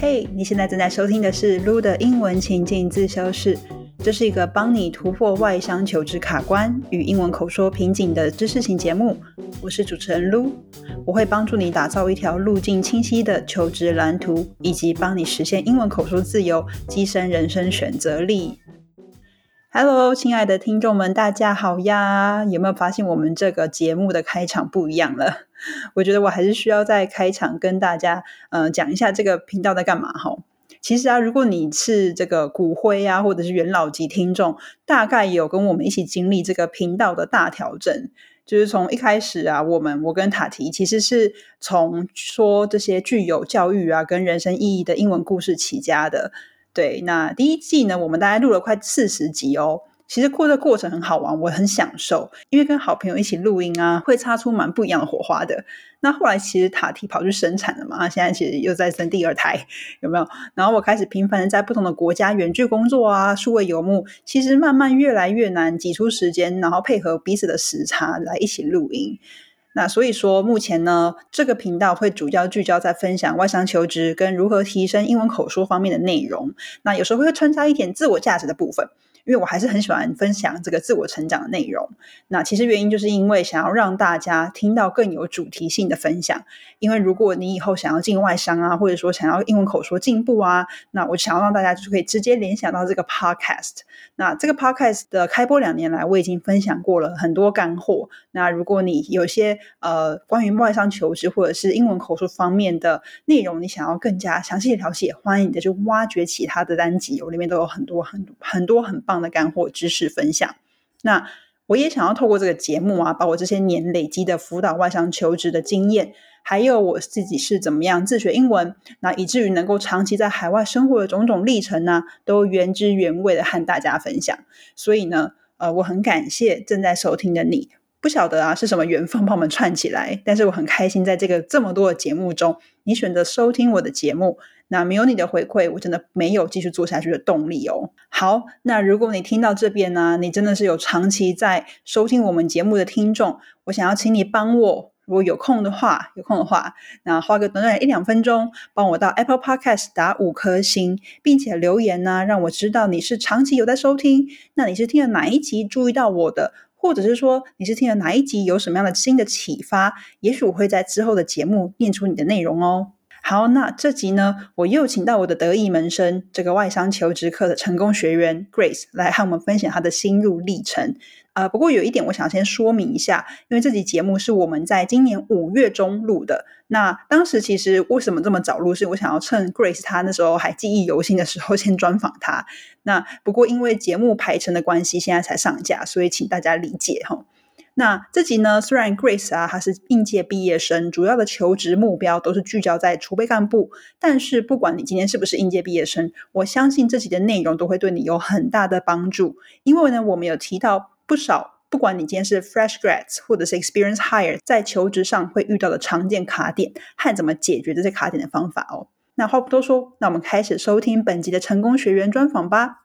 嘿，你现在正在收听的是 Lu 的英文情境自修室，这是一个帮你突破外商求职卡关与英文口说瓶颈的知识型节目。我是主持人 Lu，我会帮助你打造一条路径清晰的求职蓝图，以及帮你实现英文口说自由，跻身人生选择力。Hello，亲爱的听众们，大家好呀！有没有发现我们这个节目的开场不一样了？我觉得我还是需要在开场跟大家，呃，讲一下这个频道在干嘛哈。其实啊，如果你是这个骨灰啊，或者是元老级听众，大概有跟我们一起经历这个频道的大调整。就是从一开始啊，我们我跟塔提其实是从说这些具有教育啊跟人生意义的英文故事起家的。对，那第一季呢，我们大概录了快四十集哦。其实过的过程很好玩，我很享受，因为跟好朋友一起录音啊，会擦出蛮不一样的火花的。那后来其实塔提跑去生产了嘛，现在其实又在生第二胎，有没有？然后我开始频繁的在不同的国家远距工作啊，数位游牧，其实慢慢越来越难挤出时间，然后配合彼此的时差来一起录音。那所以说，目前呢，这个频道会主要聚焦在分享外商求职跟如何提升英文口说方面的内容。那有时候会穿插一点自我价值的部分。因为我还是很喜欢分享这个自我成长的内容。那其实原因就是因为想要让大家听到更有主题性的分享。因为如果你以后想要进外商啊，或者说想要英文口说进步啊，那我想要让大家就是可以直接联想到这个 podcast。那这个 podcast 的开播两年来，我已经分享过了很多干货。那如果你有些呃关于外商求职或者是英文口述方面的内容，你想要更加详细的了解，欢迎你的就挖掘其他的单集，我里面都有很多很很多很棒。的干货知识分享，那我也想要透过这个节目啊，把我这些年累积的辅导外商求职的经验，还有我自己是怎么样自学英文，那以至于能够长期在海外生活的种种历程呢，都原汁原味的和大家分享。所以呢，呃，我很感谢正在收听的你。不晓得啊是什么缘分把我们串起来，但是我很开心在这个这么多的节目中，你选择收听我的节目。那没有你的回馈，我真的没有继续做下去的动力哦。好，那如果你听到这边呢，你真的是有长期在收听我们节目的听众，我想要请你帮我，如果有空的话，有空的话，那花个短短一两分钟，帮我到 Apple Podcast 打五颗星，并且留言呢，让我知道你是长期有在收听。那你是听了哪一集注意到我的，或者是说你是听了哪一集有什么样的新的启发？也许我会在之后的节目念出你的内容哦。好，那这集呢，我又请到我的得意门生，这个外商求职课的成功学员 Grace 来和我们分享她的心路历程。呃，不过有一点我想先说明一下，因为这集节目是我们在今年五月中录的。那当时其实为什么这么早录，是我想要趁 Grace 她那时候还记忆犹新的时候 先专访她。那不过因为节目排程的关系，现在才上架，所以请大家理解哈。那这集呢，虽然 Grace 啊，她是应届毕业生，主要的求职目标都是聚焦在储备干部。但是不管你今天是不是应届毕业生，我相信这集的内容都会对你有很大的帮助。因为呢，我们有提到不少，不管你今天是 Fresh Grads 或者是 Experience Hire，在求职上会遇到的常见卡点和怎么解决这些卡点的方法哦。那话不多说，那我们开始收听本集的成功学员专访吧。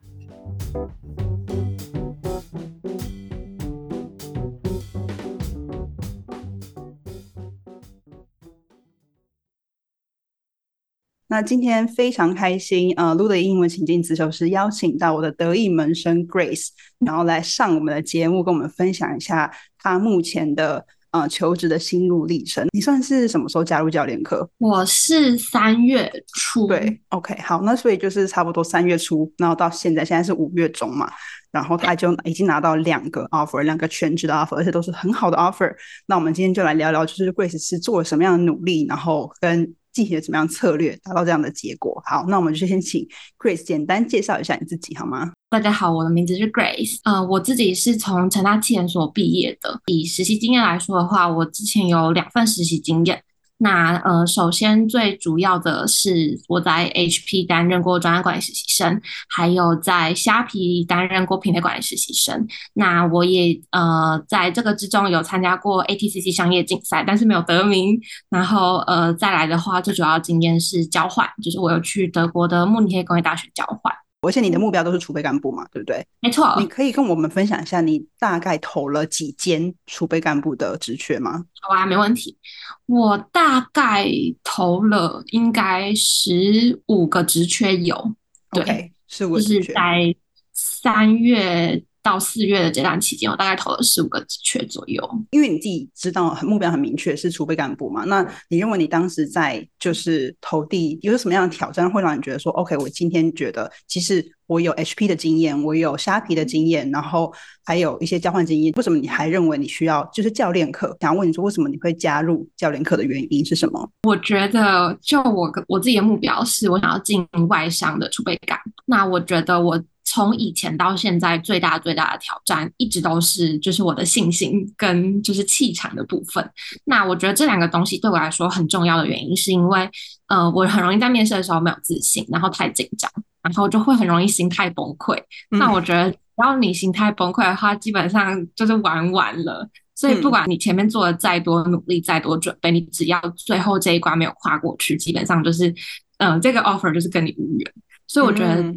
那今天非常开心，呃，录的英文情境自修是邀请到我的得意门生 Grace，然后来上我们的节目，跟我们分享一下他目前的呃求职的心路历程。你算是什么时候加入教练课？我是三月初。对，OK，好，那所以就是差不多三月初，然后到现在，现在是五月中嘛，然后他就已经拿到两个 offer，两个全职的 offer，而且都是很好的 offer。那我们今天就来聊聊，就是 Grace 是做了什么样的努力，然后跟。进行了怎么样策略达到这样的结果？好，那我们就先请 Grace 简单介绍一下你自己好吗？大家好，我的名字是 Grace，呃，我自己是从成大气研所毕业的。以实习经验来说的话，我之前有两份实习经验。那呃，首先最主要的是我在 HP 担任过专案管理实习生，还有在虾皮担任过品类管理实习生。那我也呃在这个之中有参加过 ATCC 商业竞赛，但是没有得名。然后呃再来的话，最主要经验是交换，就是我有去德国的慕尼黑工业大学交换。而且你的目标都是储备干部嘛，对不对？没错。你可以跟我们分享一下，你大概投了几间储备干部的职缺吗？好啊，没问题。我大概投了应该十五个职缺有，对，是五个职缺，在三月。到四月的这段期间，我大概投了十五个职缺左右。因为你自己知道目标很明确是储备干部嘛，那你认为你当时在就是投递有什么样的挑战，会让你觉得说，OK，我今天觉得其实我有 HP 的经验，我有虾皮的经验，然后还有一些交换经验，为什么你还认为你需要就是教练课？想要问你说，为什么你会加入教练课的原因是什么？我觉得就我我自己的目标是我想要进外商的储备干部，那我觉得我。从以前到现在，最大最大的挑战一直都是就是我的信心跟就是气场的部分。那我觉得这两个东西对我来说很重要的原因，是因为呃，我很容易在面试的时候没有自信，然后太紧张，然后就会很容易心态崩溃。那我觉得，只要你心态崩溃的话，基本上就是玩完了。所以不管你前面做了再多努力、再多准备，你只要最后这一关没有跨过去，基本上就是嗯，这个 offer 就是跟你无缘。所以我觉得。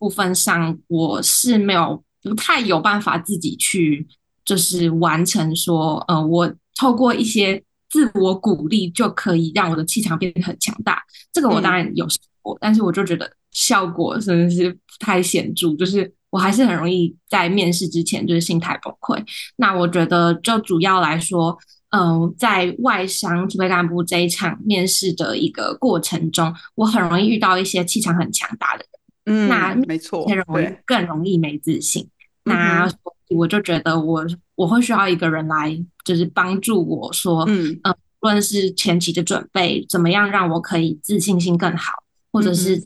部分上我是没有不太有办法自己去就是完成说，呃，我透过一些自我鼓励就可以让我的气场变得很强大。这个我当然有试过，但是我就觉得效果真的是不太显著，就是我还是很容易在面试之前就是心态崩溃。那我觉得就主要来说，嗯，在外商储备干部这一场面试的一个过程中，我很容易遇到一些气场很强大的人。嗯，那没错，更容易更容易没自信。那我就觉得我我会需要一个人来，就是帮助我说，嗯嗯，无论是前期的准备，怎么样让我可以自信心更好，或者是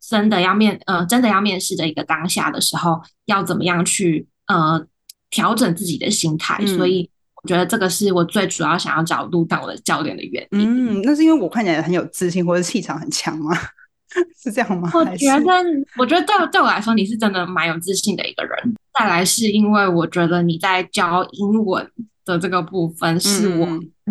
真的要面呃真的要面试的一个当下的时候，要怎么样去呃调整自己的心态。所以我觉得这个是我最主要想要找路当我的教练的原因。嗯，那是因为我看起来很有自信，或者气场很强吗？是这样吗？我觉得，我觉得对对我来说，你是真的蛮有自信的一个人。再来是因为我觉得你在教英文的这个部分是我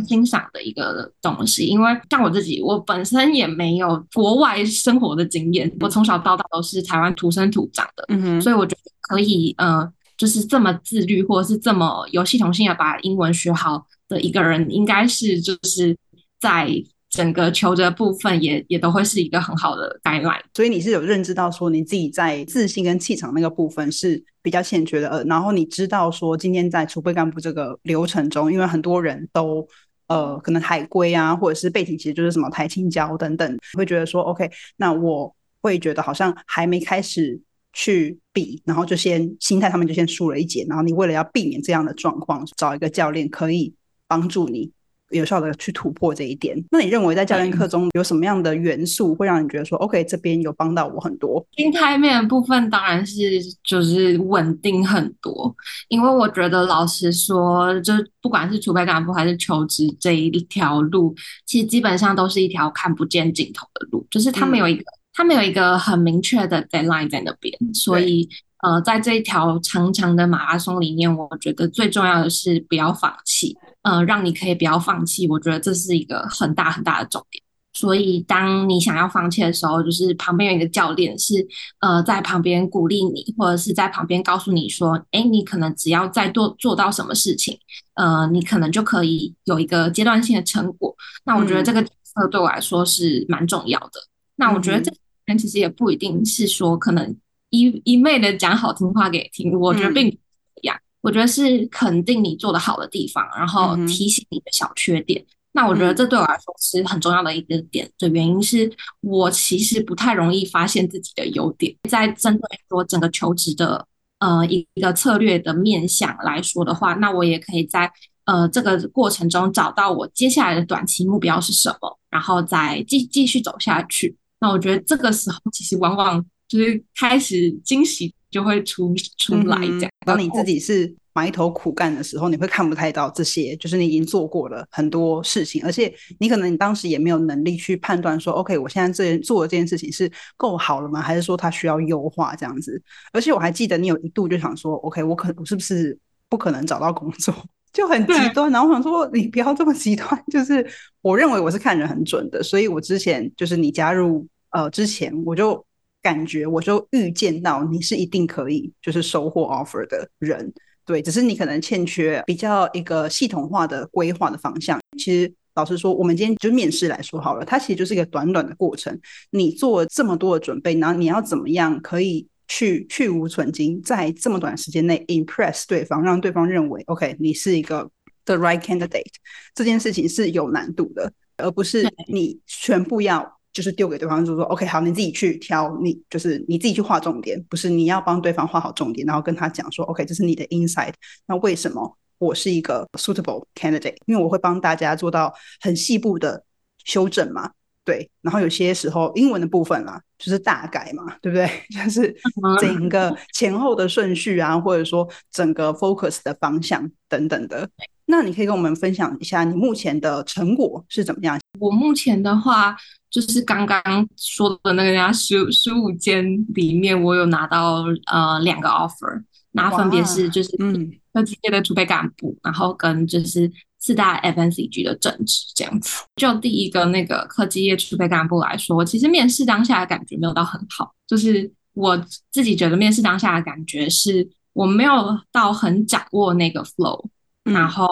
欣赏的一个东西。因为像我自己，我本身也没有国外生活的经验，我从小到大都是台湾土生土长的，嗯，所以我觉得可以，呃，就是这么自律，或者是这么有系统性的把英文学好的一个人，应该是就是在。整个求职部分也也都会是一个很好的 guideline，所以你是有认知到说你自己在自信跟气场那个部分是比较欠缺的，呃，然后你知道说今天在储备干部这个流程中，因为很多人都呃可能海归啊，或者是背景其实就是什么台青教等等，会觉得说 OK，那我会觉得好像还没开始去比，然后就先心态上面就先输了一截，然后你为了要避免这样的状况，找一个教练可以帮助你。有效的去突破这一点。那你认为在教练课中有什么样的元素会让你觉得说，OK，这边有帮到我很多？心态面的部分当然是就是稳定很多，因为我觉得老实说，就不管是储备干部还是求职这一条路，其实基本上都是一条看不见尽头的路，就是他们有一个他们有一个很明确的 deadline 在那边，所以呃，在这一条长长的马拉松里面，我觉得最重要的是不要放弃。呃，让你可以不要放弃，我觉得这是一个很大很大的重点。所以，当你想要放弃的时候，就是旁边有一个教练是呃在旁边鼓励你，或者是在旁边告诉你说，哎，你可能只要再做做到什么事情，呃，你可能就可以有一个阶段性的成果。那我觉得这个角色对我来说是蛮重要的。那我觉得这人其实也不一定是说可能一一昧的讲好听话给你听，我觉得并不一样。我觉得是肯定你做的好的地方，然后提醒你的小缺点。那我觉得这对我来说是很重要的一个点的原因是，我其实不太容易发现自己的优点。在针对说整个求职的呃一个策略的面向来说的话，那我也可以在呃这个过程中找到我接下来的短期目标是什么，然后再继继续走下去。那我觉得这个时候其实往往就是开始惊喜。就会出出来这样。当你自己是埋头苦干的时候，你会看不太到这些，就是你已经做过了很多事情，而且你可能你当时也没有能力去判断说，OK，我现在这做的这件事情是够好了吗？还是说它需要优化这样子？而且我还记得你有一度就想说，OK，我可我是不是不可能找到工作，就很极端。然后我想说，你不要这么极端。就是我认为我是看人很准的，所以我之前就是你加入呃之前我就。感觉，我就预见到你是一定可以就是收获 offer 的人。对，只是你可能欠缺比较一个系统化的规划的方向。其实老实说，我们今天就面试来说好了，它其实就是一个短短的过程。你做这么多的准备，然后你要怎么样可以去去无存精，在这么短时间内 impress 对方，让对方认为 OK，你是一个 the right candidate，这件事情是有难度的，而不是你全部要。就是丢给对方，就是说，OK，好，你自己去挑，你就是你自己去画重点，不是你要帮对方画好重点，然后跟他讲说，OK，这是你的 insight。那为什么我是一个 suitable candidate？因为我会帮大家做到很细部的修正嘛，对。然后有些时候英文的部分啦，就是大改嘛，对不对？就是整个前后的顺序啊，或者说整个 focus 的方向等等的。那你可以跟我们分享一下你目前的成果是怎么样？我目前的话。就是刚刚说的那个人家十十五间里面，我有拿到呃两个 offer，那分别是就是嗯科技界的储备干部，然后跟就是四大 FNCG 的正职这样子。就第一个那个科技业储备干部来说，其实面试当下的感觉没有到很好，就是我自己觉得面试当下的感觉是我没有到很掌握那个 flow，然后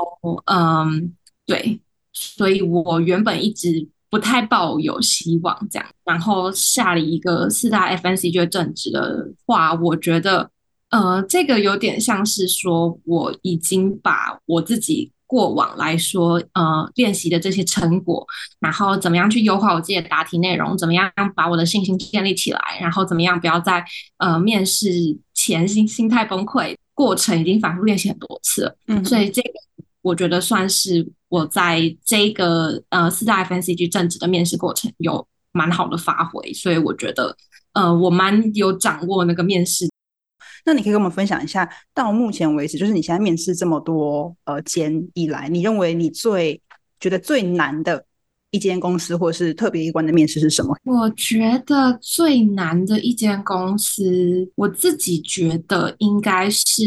嗯对，所以我原本一直。不太抱有希望，这样，然后下了一个四大 FNCG 正职的话，我觉得，呃，这个有点像是说，我已经把我自己过往来说，呃，练习的这些成果，然后怎么样去优化我自己的答题内容，怎么样把我的信心建立起来，然后怎么样不要在呃面试前心心态崩溃，过程已经反复练习很多次了，嗯，所以这个。我觉得算是我在这个呃四大 FNCG 正职的面试过程有蛮好的发挥，所以我觉得呃我蛮有掌握那个面试。那你可以跟我们分享一下，到目前为止，就是你现在面试这么多呃间以来，你认为你最觉得最难的？一间公司或者是特别一关的面试是什么？我觉得最难的一间公司，我自己觉得应该是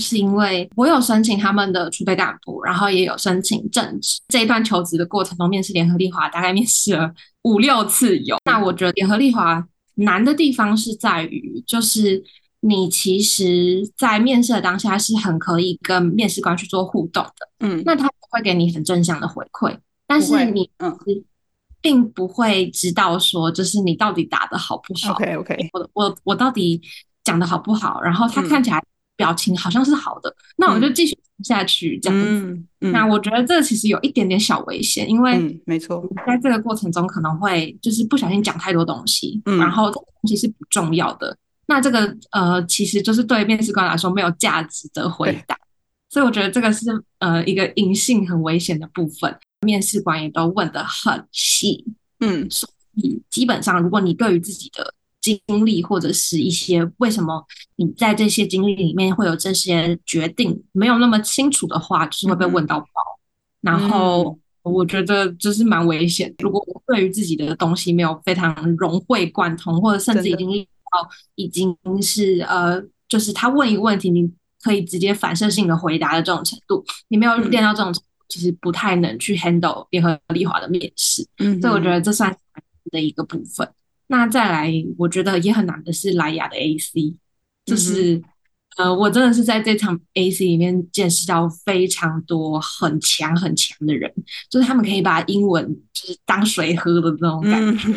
是因为我有申请他们的储备干部，然后也有申请正职。这一段求职的过程中，面试联合利华大概面试了五六次有。那我觉得联合利华难的地方是在于，就是你其实，在面试的当下是很可以跟面试官去做互动的，嗯，那他会给你很正向的回馈。但是你嗯，并不会知道说，就是你到底答的好不好？OK OK，我我我到底讲的好不好？然后他看起来表情好像是好的，那我就继续下去这样子。那我觉得这其实有一点点小危险，因为没错，在这个过程中可能会就是不小心讲太多东西，然后东西是不重要的。那这个呃，其实就是对面试官来说没有价值的回答，所以我觉得这个是呃一个隐性很危险的部分。面试官也都问得很细，嗯，所以基本上，如果你对于自己的经历或者是一些为什么你在这些经历里面会有这些决定没有那么清楚的话，就是会被问到爆。然后我觉得就是蛮危险。如果我对于自己的东西没有非常融会贯通，或者甚至已经到已经是呃，就是他问一个问题，你可以直接反射性的回答的这种程度，你没有练到这种程度。其实不太能去 handle 联合利华的面试，嗯，所以我觉得这算的一个部分。那再来，我觉得也很难的是莱雅的 AC，就是呃，我真的是在这场 AC 里面见识到非常多很强很强的人，就是他们可以把英文就是当水喝的那种感觉，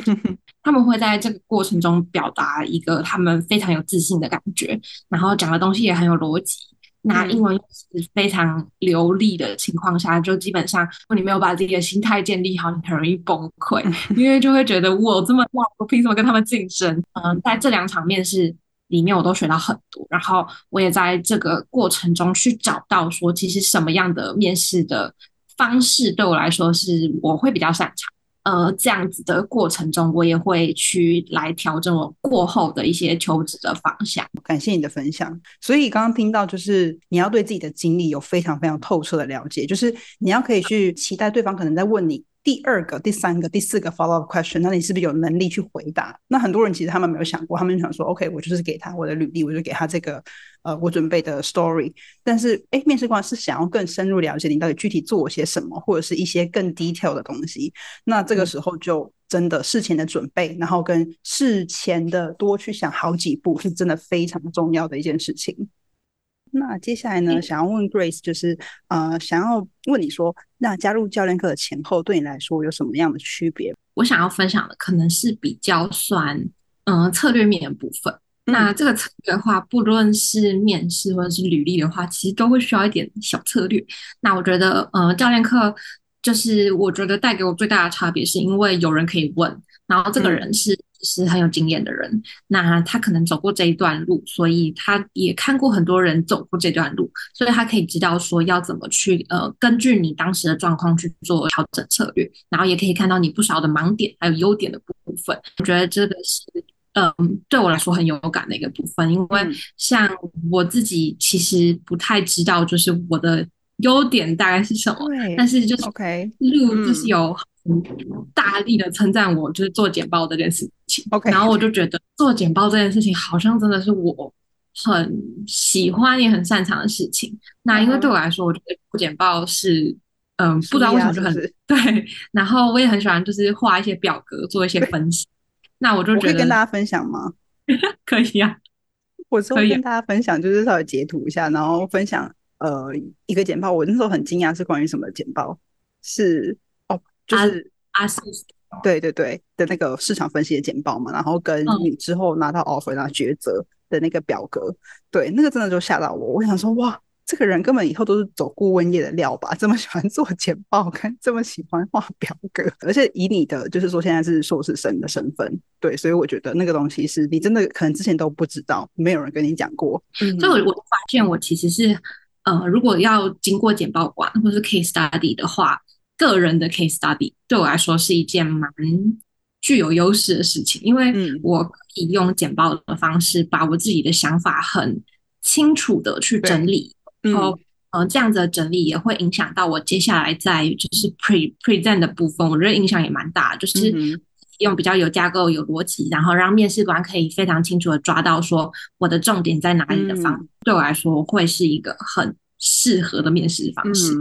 他们会在这个过程中表达一个他们非常有自信的感觉，然后讲的东西也很有逻辑。那英文是非常流利的情况下，就基本上如果你没有把自己的心态建立好，你很容易崩溃，因为就会觉得我这么哇，我凭什么跟他们竞争？嗯，在这两场面试里面，我都学到很多，然后我也在这个过程中去找到说，其实什么样的面试的方式对我来说是我会比较擅长。呃，这样子的过程中，我也会去来调整我过后的一些求职的方向。感谢你的分享。所以刚刚听到，就是你要对自己的经历有非常非常透彻的了解，就是你要可以去期待对方可能在问你第二个、第三个、第四个 follow up question，那你是不是有能力去回答？那很多人其实他们没有想过，他们想说，OK，我就是给他我的履历，我就给他这个呃我准备的 story。但是，哎，面试官是想要更深入了解你到底具体做些什么，或者是一些更 detail 的东西。那这个时候就真的事前的准备，然后跟事前的多去想好几步，是真的非常重要的一件事情。那接下来呢？想要问 Grace，就是呃，想要问你说，那加入教练课的前后，对你来说有什么样的区别？我想要分享的可能是比较算嗯策略面的部分。那这个策略的话，不论是面试或者是履历的话，其实都会需要一点小策略。那我觉得，呃，教练课就是我觉得带给我最大的差别，是因为有人可以问，然后这个人是。是很有经验的人，那他可能走过这一段路，所以他也看过很多人走过这段路，所以他可以知道说要怎么去呃，根据你当时的状况去做调整策略，然后也可以看到你不少的盲点还有优点的部分。我觉得这个是嗯，对我来说很有感的一个部分，因为像我自己其实不太知道，就是我的优点大概是什么，但是就是 OK 路就是有。大力的称赞我，就是做简报这件事情。OK，然后我就觉得做简报这件事情好像真的是我很喜欢也很擅长的事情。那因为对我来说，我觉得做简报是嗯，不知道为什么就很 对。然后我也很喜欢，就是画一些表格，做一些分析。那我就觉得可以跟大家分享吗？可以啊，我可以跟大家分享，就是稍微截图一下，然后分享呃一个简报。我那时候很惊讶，是关于什么简报？是。就是阿四，对对对的那个市场分析的简报嘛，然后跟你之后拿到 offer 然后抉择的那个表格，对，那个真的就吓到我。我想说，哇，这个人根本以后都是走顾问业的料吧？这么喜欢做简报，看这么喜欢画表格，而且以你的就是说现在是硕士生的身份，对，所以我觉得那个东西是你真的可能之前都不知道，没有人跟你讲过。嗯所以我我发现我其实是，呃，如果要经过简报馆或是 case study 的话。个人的 case study 对我来说是一件蛮具有优势的事情，因为我可以用简报的方式把我自己的想法很清楚的去整理，然后呃这样子的整理也会影响到我接下来在就是 pre present 的部分，我觉得影响也蛮大，就是用比较有架构、有逻辑，然后让面试官可以非常清楚的抓到说我的重点在哪里的方，对我来说会是一个很适合的面试方式。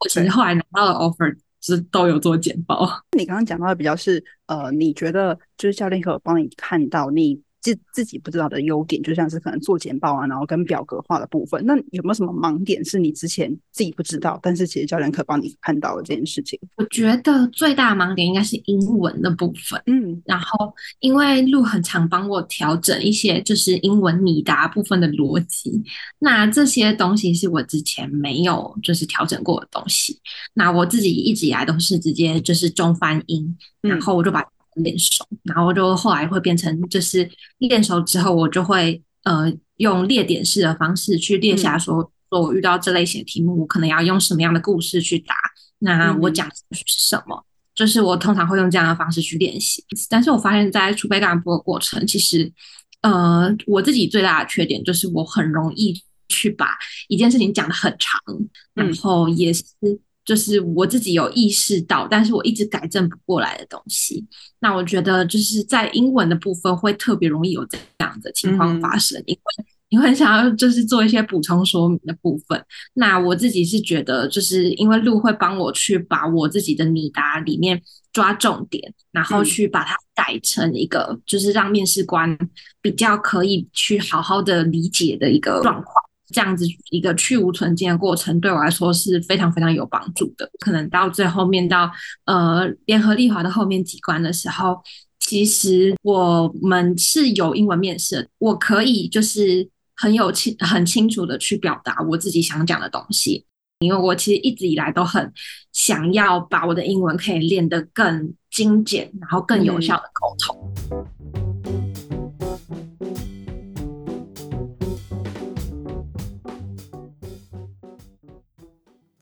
我其实后来拿到的 offer 是都有做简报。你刚刚讲到的比较是，呃，你觉得就是教练可帮你看到你。自自己不知道的优点，就像是可能做简报啊，然后跟表格化的部分。那有没有什么盲点是你之前自己不知道，但是其实教练可帮你看到的这件事情？我觉得最大的盲点应该是英文的部分。嗯，然后因为路很常帮我调整一些就是英文拟答部分的逻辑，那这些东西是我之前没有就是调整过的东西。那我自己一直以来都是直接就是中翻英，然后我就把。练熟，然后就后来会变成，就是练熟之后，我就会呃用列点式的方式去列下，说说我遇到这类型的题目，我可能要用什么样的故事去答。那我讲是什么？就是我通常会用这样的方式去练习。但是我发现，在储备干部的过程，其实呃我自己最大的缺点就是我很容易去把一件事情讲得很长，然后也是。就是我自己有意识到，但是我一直改正不过来的东西。那我觉得就是在英文的部分会特别容易有这样的情况发生，因为你会想要就是做一些补充说明的部分。那我自己是觉得，就是因为路会帮我去把我自己的拟答里面抓重点，然后去把它改成一个就是让面试官比较可以去好好的理解的一个状况。这样子一个去无存菁的过程，对我来说是非常非常有帮助的。可能到最后面到呃联合利华的后面几关的时候，其实我们是有英文面试，我可以就是很有清很清楚的去表达我自己想讲的东西。因为我其实一直以来都很想要把我的英文可以练得更精简，然后更有效的沟通。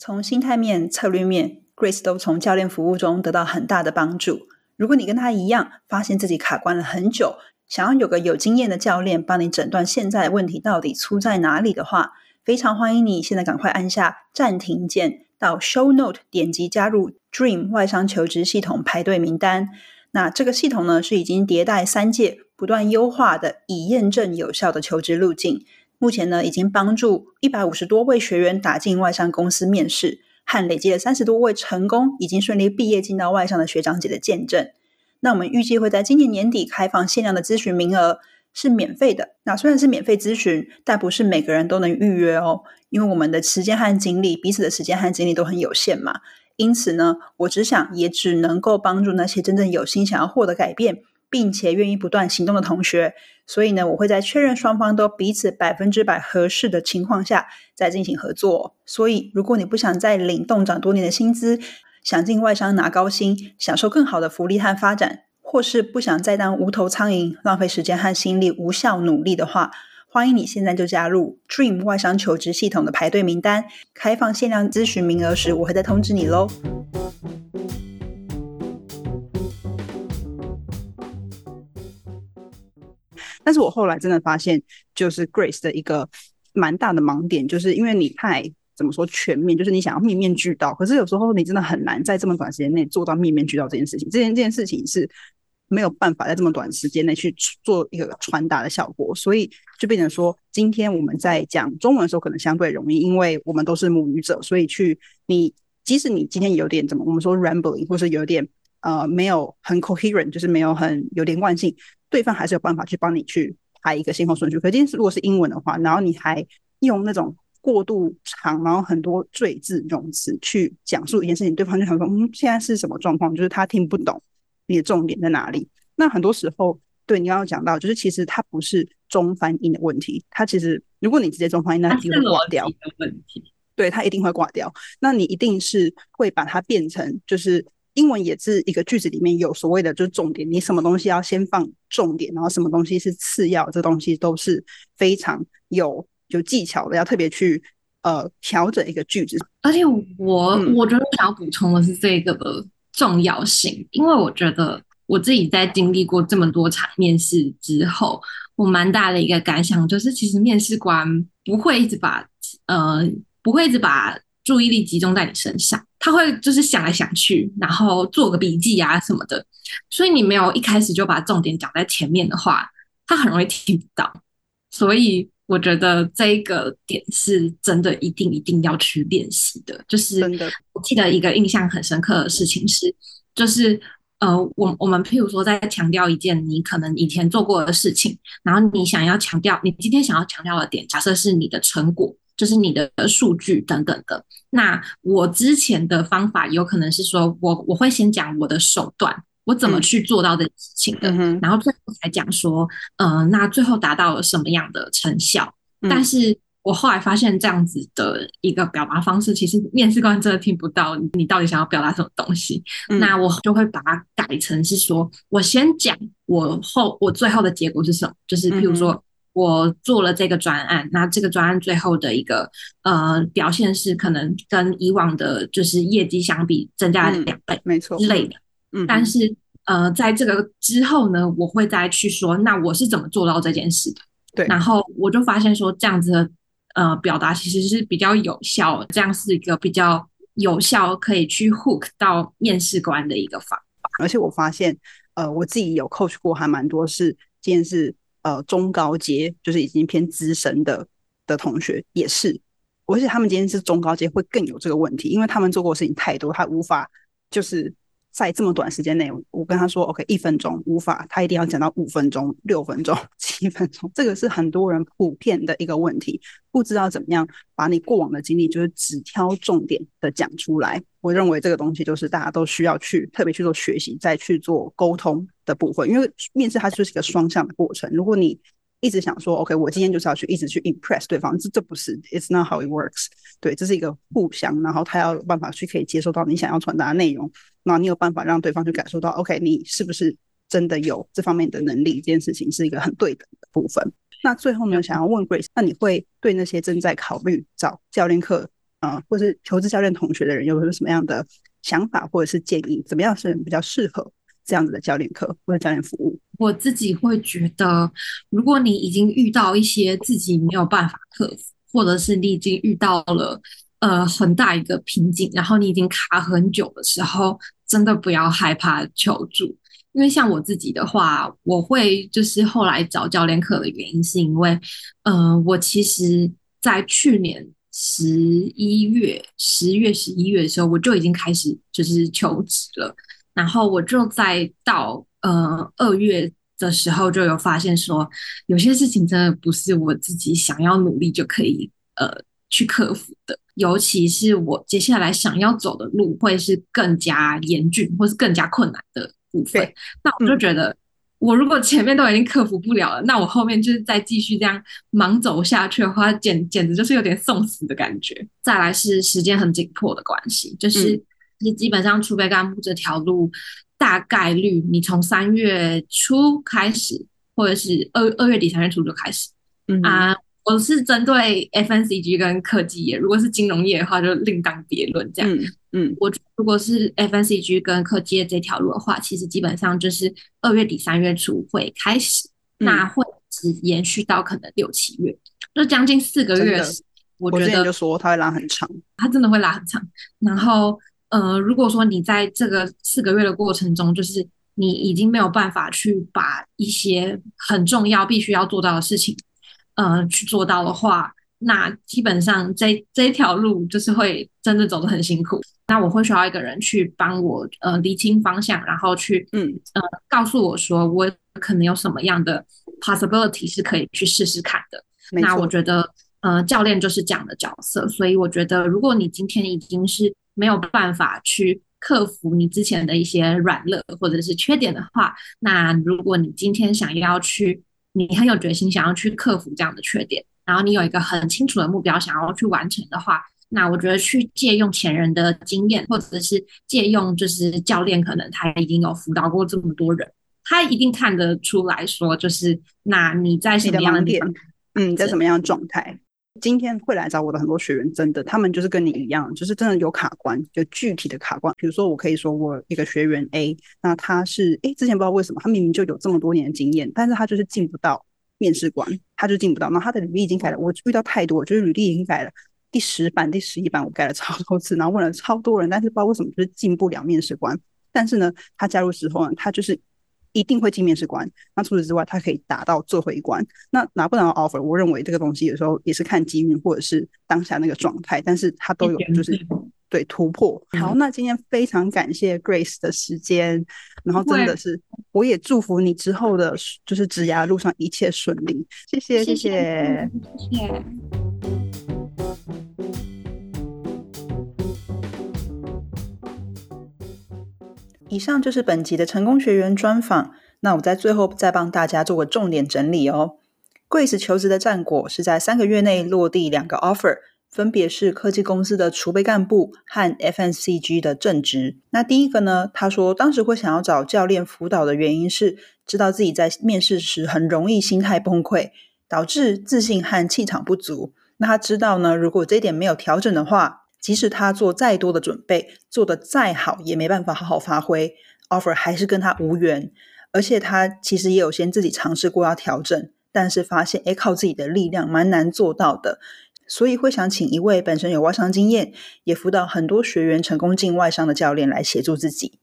从心态面、策略面，Grace 都从教练服务中得到很大的帮助。如果你跟他一样，发现自己卡关了很久，想要有个有经验的教练帮你诊断现在问题到底出在哪里的话，非常欢迎你现在赶快按下暂停键，到 Show Note 点击加入 Dream 外商求职系统排队名单。那这个系统呢是已经迭代三届、不断优化的，以验证有效的求职路径。目前呢已经帮助一百五十多位学员打进外商公司面试，和累积了三十多位成功、已经顺利毕业进到外商的学长姐的见证。那我们预计会在今年年底开放限量的咨询名额。是免费的。那虽然是免费咨询，但不是每个人都能预约哦，因为我们的时间和精力，彼此的时间和精力都很有限嘛。因此呢，我只想也只能够帮助那些真正有心想要获得改变，并且愿意不断行动的同学。所以呢，我会在确认双方都彼此百分之百合适的情况下再进行合作。所以，如果你不想再领动涨多年的薪资，想进外商拿高薪，享受更好的福利和发展。或是不想再当无头苍蝇，浪费时间和心力无效努力的话，欢迎你现在就加入 Dream 外商求职系统的排队名单。开放限量咨询名额时，我会再通知你喽。但是我后来真的发现，就是 Grace 的一个蛮大的盲点，就是因为你太怎么说全面，就是你想要面面俱到，可是有时候你真的很难在这么短时间内做到面面俱到这件事情。这件这件事情是。没有办法在这么短时间内去做一个传达的效果，所以就变成说，今天我们在讲中文的时候可能相对容易，因为我们都是母语者，所以去你即使你今天有点怎么我们说 rambling，或是有点呃没有很 coherent，就是没有很有连贯性，对方还是有办法去帮你去排一个先后顺序。可今天如果是英文的话，然后你还用那种过度长，然后很多赘字用词去讲述一件事情，对方就想说，嗯，现在是什么状况？就是他听不懂。你的重点在哪里？那很多时候，对你刚刚讲到，就是其实它不是中翻译的问题，它其实如果你直接中翻译，那一定会挂掉的问题。对，它一定会挂掉。那你一定是会把它变成，就是英文也是一个句子里面有所谓的就是重点，你什么东西要先放重点，然后什么东西是次要，这东西都是非常有有技巧的，要特别去呃调整一个句子。而且我我觉得想要补充的是这个的。重要性，因为我觉得我自己在经历过这么多场面试之后，我蛮大的一个感想就是，其实面试官不会一直把呃不会一直把注意力集中在你身上，他会就是想来想去，然后做个笔记啊什么的，所以你没有一开始就把重点讲在前面的话，他很容易听不到，所以。我觉得这一个点是真的，一定一定要去练习的。就是我记得一个印象很深刻的事情是，就是呃，我我们譬如说在强调一件你可能以前做过的事情，然后你想要强调，你今天想要强调的点，假设是你的成果，就是你的数据等等的。那我之前的方法有可能是说我我会先讲我的手段。我怎么去做到的事情的？然后最后才讲说，呃，那最后达到了什么样的成效？但是我后来发现，这样子的一个表达方式，其实面试官真的听不到你到底想要表达什么东西。那我就会把它改成是说，我先讲我后我最后的结果是什么？就是譬如说我做了这个专案，那这个专案最后的一个呃表现是可能跟以往的就是业绩相比增加了两倍，没错之类的。但是，呃，在这个之后呢，我会再去说，那我是怎么做到这件事的？对，然后我就发现说，这样子的呃表达其实是比较有效，这样是一个比较有效可以去 hook 到面试官的一个方法。而且我发现，呃，我自己有 coach 过，还蛮多是，今天是呃中高阶，就是已经偏资深的的同学也是，而且他们今天是中高阶会更有这个问题，因为他们做过的事情太多，他无法就是。在这么短时间内，我跟他说 “OK”，一分钟无法，他一定要讲到五分钟、六分钟、七分钟。这个是很多人普遍的一个问题，不知道怎么样把你过往的经历，就是只挑重点的讲出来。我认为这个东西就是大家都需要去特别去做学习，再去做沟通的部分。因为面试它就是一个双向的过程。如果你一直想说 “OK”，我今天就是要去一直去 impress 对方，这这不是，It's not how it works。对，这是一个互相，然后他要有办法去可以接受到你想要传达的内容，那你有办法让对方去感受到 “OK”，你是不是真的有这方面的能力？这件事情是一个很对等的部分。那最后呢，想要问 Grace，那你会对那些正在考虑找教练课啊，或是求职教练同学的人，有没有什么样的想法或者是建议？怎么样是比较适合这样子的教练课或者教练服务？我自己会觉得，如果你已经遇到一些自己没有办法克服，或者是你已经遇到了呃很大一个瓶颈，然后你已经卡很久的时候，真的不要害怕求助。因为像我自己的话，我会就是后来找教练课的原因，是因为，嗯，我其实在去年十一月、十月、十一月的时候，我就已经开始就是求职了，然后我就在到呃二月的时候就有发现说，有些事情真的不是我自己想要努力就可以呃去克服的，尤其是我接下来想要走的路会是更加严峻或是更加困难的。部分，那我就觉得，我如果前面都已经克服不了了，那我后面就是再继续这样盲走下去的话，简简直就是有点送死的感觉。再来是时间很紧迫的关系，就是你基本上储备干部这条路，大概率你从三月初开始，或者是二二月底三月初就开始，啊。我是针对 FNCG 跟科技业，如果是金融业的话，就另当别论。这样，嗯嗯，我如果是 FNCG 跟科技业这条路的话，其实基本上就是二月底三月初会开始，那会只延续到可能六七月，就将近四个月。我觉得就说它会拉很长，它真的会拉很长。然后，呃，如果说你在这个四个月的过程中，就是你已经没有办法去把一些很重要、必须要做到的事情。呃，去做到的话，那基本上这这条路就是会真的走得很辛苦。那我会需要一个人去帮我呃理清方向，然后去嗯呃告诉我说我可能有什么样的 possibility 是可以去试试看的。那我觉得呃教练就是这样的角色，所以我觉得如果你今天已经是没有办法去克服你之前的一些软肋或者是缺点的话，那如果你今天想要去。你很有决心，想要去克服这样的缺点，然后你有一个很清楚的目标，想要去完成的话，那我觉得去借用前人的经验，或者是借用就是教练，可能他已经有辅导过这么多人，他一定看得出来说，就是那你在什么样的点，嗯，在什么样的状态？今天会来找我的很多学员，真的，他们就是跟你一样，就是真的有卡关，就具体的卡关。比如说，我可以说我一个学员 A，那他是哎，之前不知道为什么，他明明就有这么多年的经验，但是他就是进不到面试官，他就进不到。那他的履历已经改了，我遇到太多，就是履历已经改了第十版、第十一版，我改了超多次，然后问了超多人，但是不知道为什么就是进不了面试官。但是呢，他加入之后呢，他就是。一定会进面试官。那除此之外，他可以达到最后一关。那拿不拿到 offer，我认为这个东西有时候也是看机遇或者是当下那个状态。但是他都有就是对突破。好，那今天非常感谢 Grace 的时间，然后真的是我也祝福你之后的就是职涯路上一切顺利。谢谢，谢谢，谢谢。以上就是本集的成功学员专访。那我在最后再帮大家做个重点整理哦。Grace 求职的战果是在三个月内落地两个 offer，分别是科技公司的储备干部和 FNCG 的正职。那第一个呢，他说当时会想要找教练辅导的原因是，知道自己在面试时很容易心态崩溃，导致自信和气场不足。那他知道呢，如果这一点没有调整的话，即使他做再多的准备，做的再好，也没办法好好发挥，offer 还是跟他无缘。而且他其实也有先自己尝试过要调整，但是发现，哎，靠自己的力量蛮难做到的。所以会想请一位本身有外商经验，也辅导很多学员成功进外商的教练来协助自己。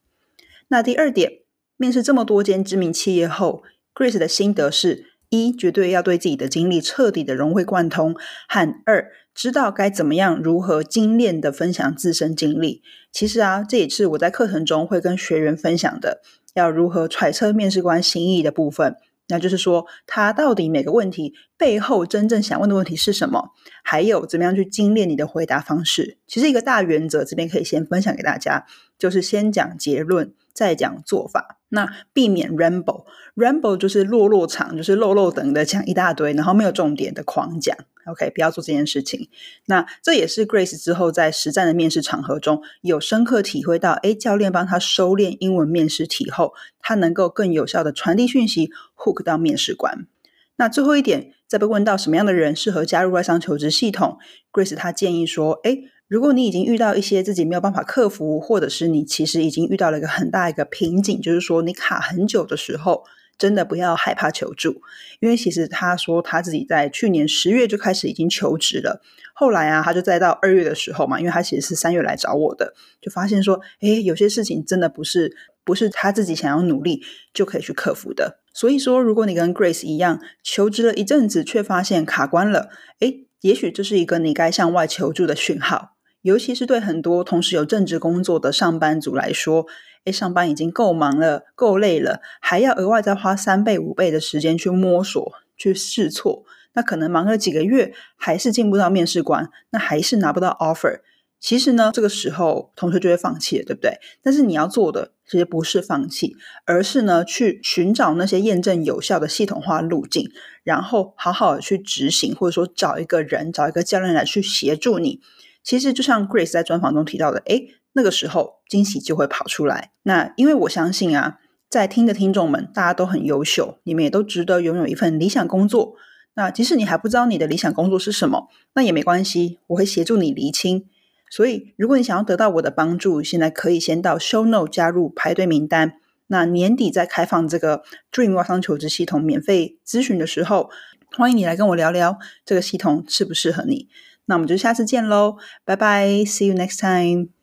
那第二点，面试这么多间知名企业后，Grace 的心得是。一绝对要对自己的经历彻底的融会贯通，和二知道该怎么样如何精炼的分享自身经历。其实啊，这也是我在课程中会跟学员分享的，要如何揣测面试官心意的部分。那就是说，他到底每个问题背后真正想问的问题是什么，还有怎么样去精炼你的回答方式。其实一个大原则，这边可以先分享给大家，就是先讲结论，再讲做法。那避免 ramble，ramble 就是落落场，就是漏漏等的讲一大堆，然后没有重点的狂讲。OK，不要做这件事情。那这也是 Grace 之后在实战的面试场合中有深刻体会到，哎，教练帮他收敛英文面试题后，他能够更有效的传递讯息，hook 到面试官。那最后一点，在被问到什么样的人适合加入外商求职系统，Grace 他建议说，哎。如果你已经遇到一些自己没有办法克服，或者是你其实已经遇到了一个很大一个瓶颈，就是说你卡很久的时候，真的不要害怕求助，因为其实他说他自己在去年十月就开始已经求职了，后来啊，他就再到二月的时候嘛，因为他其实是三月来找我的，就发现说，哎，有些事情真的不是不是他自己想要努力就可以去克服的。所以说，如果你跟 Grace 一样求职了一阵子，却发现卡关了，哎，也许这是一个你该向外求助的讯号，尤其是对很多同时有正职工作的上班族来说。哎，上班已经够忙了，够累了，还要额外再花三倍、五倍的时间去摸索、去试错，那可能忙了几个月，还是进不到面试官，那还是拿不到 offer。其实呢，这个时候同学就会放弃了，对不对？但是你要做的其实不是放弃，而是呢去寻找那些验证有效的系统化路径，然后好好的去执行，或者说找一个人、找一个教练来去协助你。其实就像 Grace 在专访中提到的，哎。那个时候惊喜就会跑出来。那因为我相信啊，在听的听众们大家都很优秀，你们也都值得拥有一份理想工作。那即使你还不知道你的理想工作是什么，那也没关系，我会协助你厘清。所以，如果你想要得到我的帮助，现在可以先到 Show not 加入排队名单。那年底再开放这个 Dream 外商求职系统免费咨询的时候，欢迎你来跟我聊聊这个系统适不适合你。那我们就下次见喽，拜拜，See you next time。